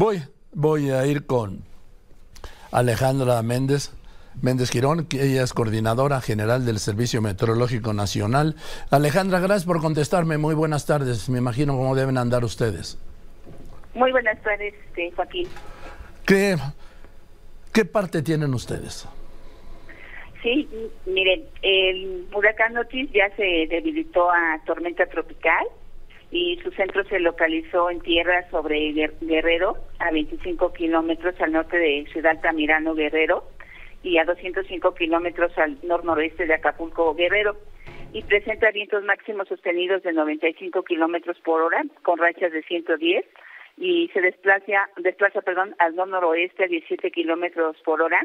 Voy, voy a ir con Alejandra Méndez. Méndez Girón, que ella es coordinadora general del Servicio Meteorológico Nacional. Alejandra, gracias por contestarme. Muy buenas tardes. Me imagino cómo deben andar ustedes. Muy buenas tardes, este, Joaquín. ¿Qué, ¿Qué parte tienen ustedes? Sí, miren, el huracán Otis ya se debilitó a tormenta tropical y su centro se localizó en tierra sobre Guerrero, a 25 kilómetros al norte de Ciudad Altamirano, Guerrero, y a 205 kilómetros al nor-noroeste de Acapulco, Guerrero, y presenta vientos máximos sostenidos de 95 kilómetros por hora, con rachas de 110, y se desplaza, desplaza perdón, al nor-noroeste a 17 kilómetros por hora,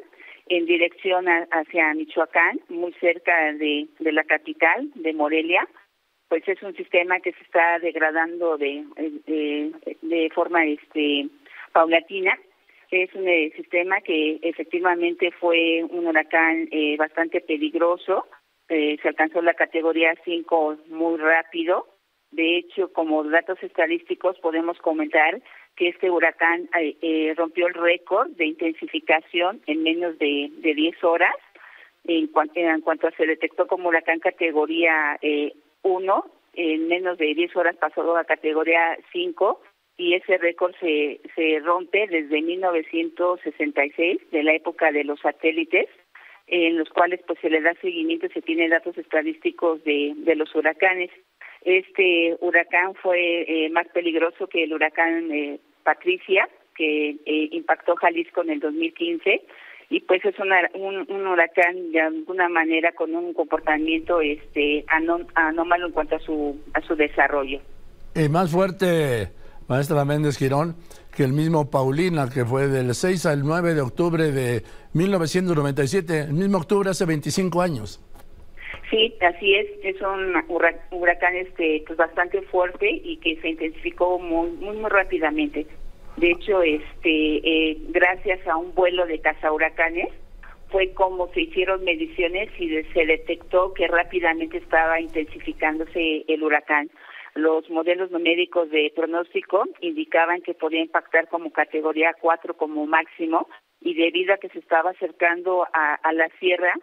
en dirección hacia Michoacán, muy cerca de, la capital, de Morelia, pues es un sistema que se está degradando de, de, forma este paulatina. Es un eh, sistema que efectivamente fue un huracán eh, bastante peligroso. Eh, se alcanzó la categoría 5 muy rápido. De hecho, como datos estadísticos podemos comentar que este huracán eh, eh, rompió el récord de intensificación en menos de, de 10 horas. En, en cuanto se detectó como huracán categoría 1, eh, en menos de 10 horas pasó a categoría 5 y ese récord se, se rompe desde 1966, de la época de los satélites, en los cuales pues se le da seguimiento, se tiene datos estadísticos de, de los huracanes. Este huracán fue eh, más peligroso que el huracán eh, Patricia, que eh, impactó Jalisco en el 2015 y pues es un, huracán de alguna manera con un comportamiento este anómalo en cuanto a su a su desarrollo. Y más fuerte, maestra Méndez Girón, que el mismo Paulina, que fue del 6 al 9 de octubre de 1997, el mismo octubre hace 25 años. Sí, así es, es un huracán este pues bastante fuerte y que se intensificó muy muy, muy rápidamente. De hecho, este eh, gracias a un vuelo de huracanes fue como se hicieron mediciones y se detectó que rápidamente estaba intensificándose el huracán. Los modelos numéricos de pronóstico indicaban que podía impactar como categoría 4 como máximo y debido a que se estaba acercando a la sierra,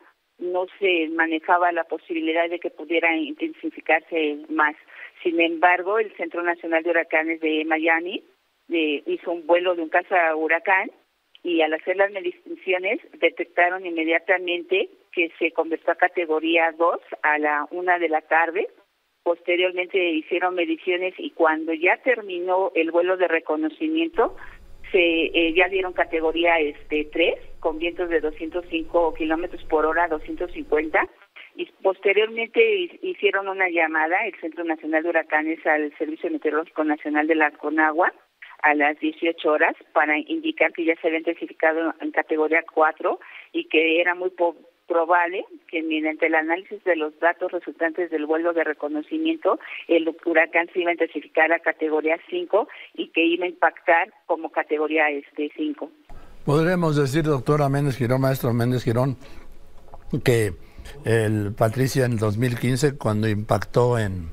no se manejaba la posibilidad de que pudiera intensificarse más. Sin embargo, el Centro Nacional de Huracanes de Miami eh, hizo un vuelo de un caza huracán y al hacer las mediciones detectaron inmediatamente que se convirtió a categoría 2 a la una de la tarde. Posteriormente hicieron mediciones y cuando ya terminó el vuelo de reconocimiento, se eh, ya dieron categoría este 3 con vientos de 205 kilómetros por hora, 250 y posteriormente hicieron una llamada el Centro Nacional de Huracanes al Servicio Meteorológico Nacional de la Conagua a las 18 horas para indicar que ya se había intensificado en categoría 4 y que era muy probable que mediante el análisis de los datos resultantes del vuelo de reconocimiento, el huracán se iba a intensificar a categoría 5 y que iba a impactar como categoría este 5. Podremos decir, doctora Méndez Girón, maestro Méndez Girón, que el Patricia en 2015, cuando impactó en,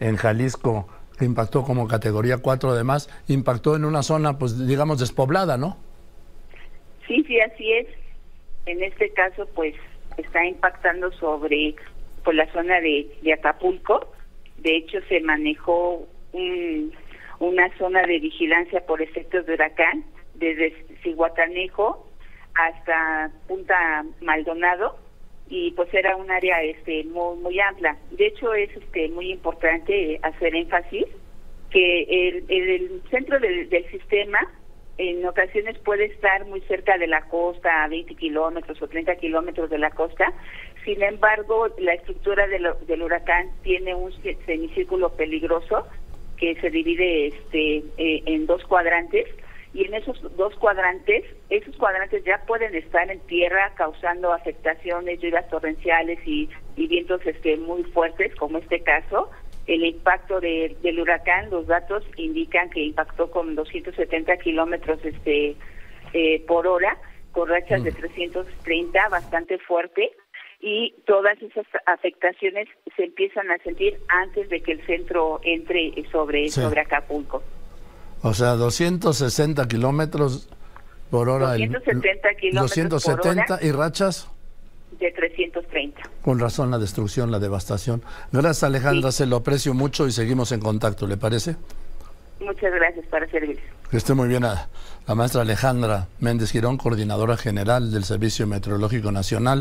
en Jalisco, impactó como categoría 4 además, impactó en una zona, pues digamos, despoblada, ¿no? Sí, sí, así es. En este caso, pues está impactando sobre por la zona de, Acapulco. De hecho, se manejó una zona de vigilancia por efectos de huracán desde Cihuatanejo hasta Punta Maldonado y pues era un área este muy, muy amplia. De hecho, es este muy importante hacer énfasis que el, el centro del, del sistema en ocasiones puede estar muy cerca de la costa, a 20 kilómetros o 30 kilómetros de la costa. Sin embargo, la estructura del, del huracán tiene un semicírculo peligroso que se divide este, eh, en dos cuadrantes y en esos dos cuadrantes, esos cuadrantes ya pueden estar en tierra causando afectaciones, lluvias torrenciales y, y vientos este, muy fuertes, como este caso, el impacto del huracán, los datos indican que impactó con 270 kilómetros este, eh, por hora, con rachas de 330, mm. bastante fuerte, y todas esas afectaciones se empiezan a sentir antes de que el centro entre sobre, sobre Acapulco. O sea, 260 kilómetros por hora. 270 kilómetros 270 por hora. y rachas. De 330. Con razón la destrucción, la devastación. Gracias Alejandra, se lo aprecio mucho y seguimos en contacto, ¿le parece? Muchas gracias para servir. Que esté muy bien a la maestra Alejandra Méndez Girón, coordinadora general del Servicio Meteorológico Nacional.